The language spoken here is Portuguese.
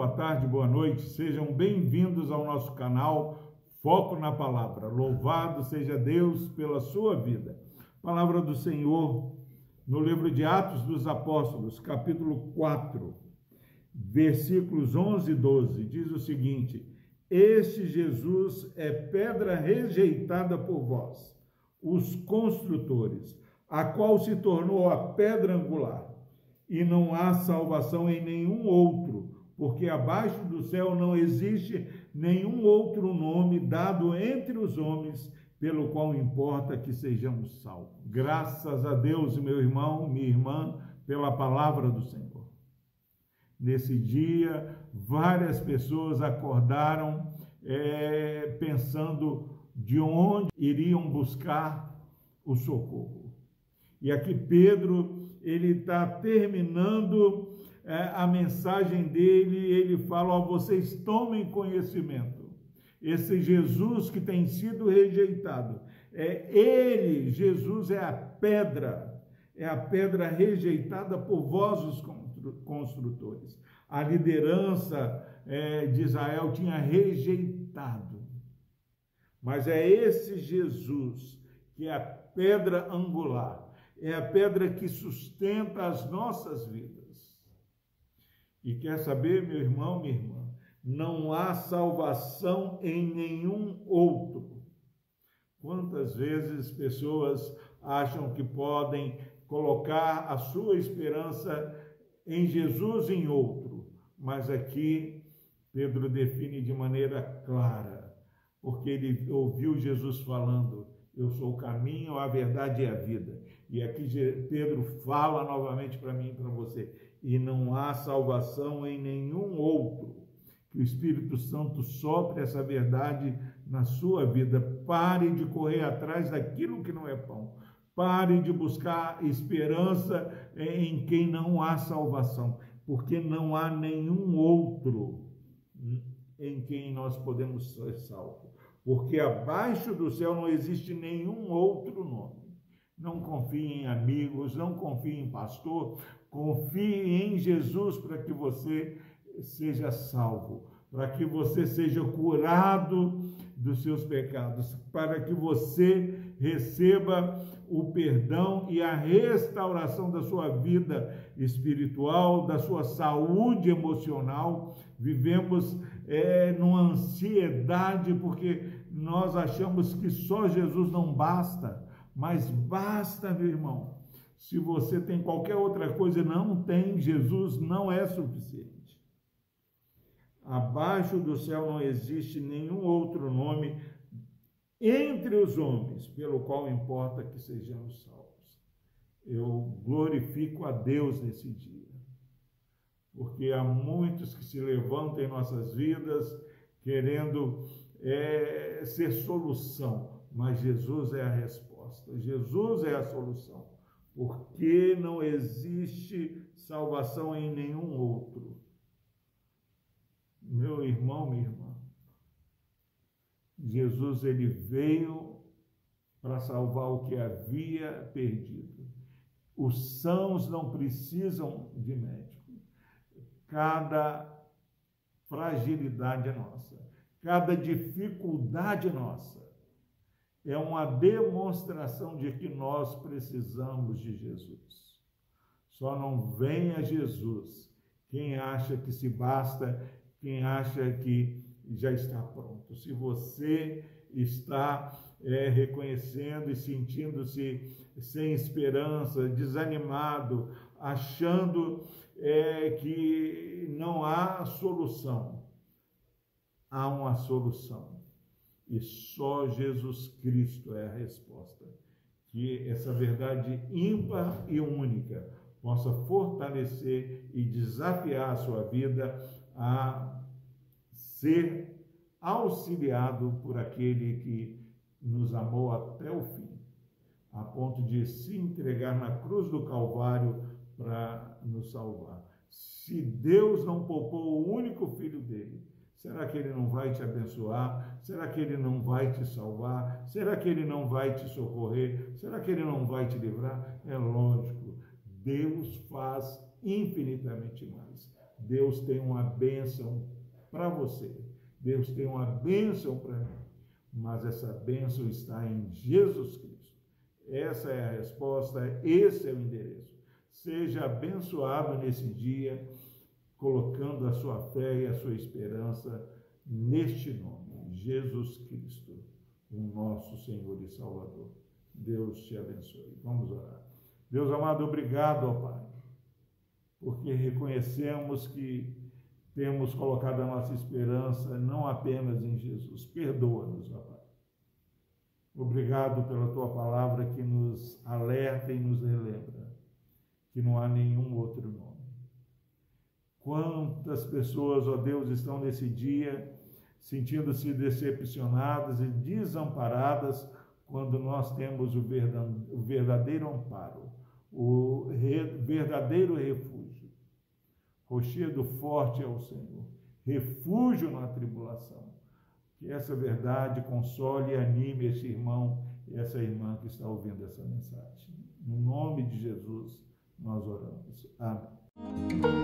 boa tarde, boa noite. Sejam bem-vindos ao nosso canal Foco na Palavra. Louvado seja Deus pela sua vida. Palavra do Senhor no livro de Atos dos Apóstolos, capítulo 4, versículos 11 e 12, diz o seguinte: Este Jesus é pedra rejeitada por vós, os construtores, a qual se tornou a pedra angular e não há salvação em nenhum outro, porque abaixo do céu não existe nenhum outro nome dado entre os homens pelo qual importa que sejamos salvos. Graças a Deus, meu irmão, minha irmã, pela palavra do Senhor. Nesse dia, várias pessoas acordaram é, pensando de onde iriam buscar o socorro. E aqui Pedro ele está terminando é, a mensagem dele, ele fala: ó, vocês tomem conhecimento. Esse Jesus que tem sido rejeitado, é ele, Jesus é a pedra, é a pedra rejeitada por vós, os construtores. A liderança é, de Israel tinha rejeitado. Mas é esse Jesus que é a pedra angular, é a pedra que sustenta as nossas vidas. E quer saber, meu irmão, minha irmã, não há salvação em nenhum outro. Quantas vezes pessoas acham que podem colocar a sua esperança em Jesus em outro, mas aqui Pedro define de maneira clara, porque ele ouviu Jesus falando: Eu sou o caminho, a verdade e a vida. E aqui Pedro fala novamente para mim e para você: e não há salvação em nenhum outro. Que o Espírito Santo sopre essa verdade na sua vida. Pare de correr atrás daquilo que não é pão. Pare de buscar esperança em quem não há salvação, porque não há nenhum outro em quem nós podemos ser salvos. Porque abaixo do céu não existe nenhum outro nome não confie em amigos, não confie em pastor, confie em Jesus para que você seja salvo, para que você seja curado dos seus pecados, para que você receba o perdão e a restauração da sua vida espiritual, da sua saúde emocional. Vivemos é, numa ansiedade porque nós achamos que só Jesus não basta mas basta, meu irmão. Se você tem qualquer outra coisa e não tem, Jesus não é suficiente. Abaixo do céu não existe nenhum outro nome entre os homens pelo qual importa que sejamos salvos. Eu glorifico a Deus nesse dia, porque há muitos que se levantam em nossas vidas querendo é, ser solução, mas Jesus é a resposta resposta. Jesus é a solução, porque não existe salvação em nenhum outro. Meu irmão, minha irmã, Jesus ele veio para salvar o que havia perdido. Os sãos não precisam de médico. Cada fragilidade é nossa, cada dificuldade nossa é uma demonstração de que nós precisamos de Jesus. Só não vem a Jesus quem acha que se basta, quem acha que já está pronto. Se você está é, reconhecendo e sentindo-se sem esperança, desanimado, achando é, que não há solução, há uma solução e só Jesus Cristo é a resposta. Que essa verdade ímpar e única possa fortalecer e desafiar a sua vida a ser auxiliado por aquele que nos amou até o fim, a ponto de se entregar na cruz do Calvário para nos salvar. Se Deus não poupou o único filho dele, Será que ele não vai te abençoar? Será que ele não vai te salvar? Será que ele não vai te socorrer? Será que ele não vai te livrar? É lógico, Deus faz infinitamente mais. Deus tem uma bênção para você. Deus tem uma bênção para mim. Mas essa bênção está em Jesus Cristo. Essa é a resposta, esse é o endereço. Seja abençoado nesse dia, colocando a sua fé e a sua esperança neste nome, Jesus Cristo, o nosso Senhor e Salvador. Deus te abençoe. Vamos orar. Deus amado, obrigado, ó Pai, porque reconhecemos que temos colocado a nossa esperança não apenas em Jesus. Perdoa-nos, ó Pai. Obrigado pela tua palavra que nos alerta e nos relembra que não há nenhum outro nome. Quantas pessoas, ó Deus, estão nesse dia sentindo-se decepcionadas e desamparadas quando nós temos o verdadeiro amparo, o verdadeiro refúgio. Rochedo forte é o Senhor, refúgio na tribulação. Que essa verdade console e anime esse irmão e essa irmã que está ouvindo essa mensagem. No nome de Jesus, nós oramos. Amém.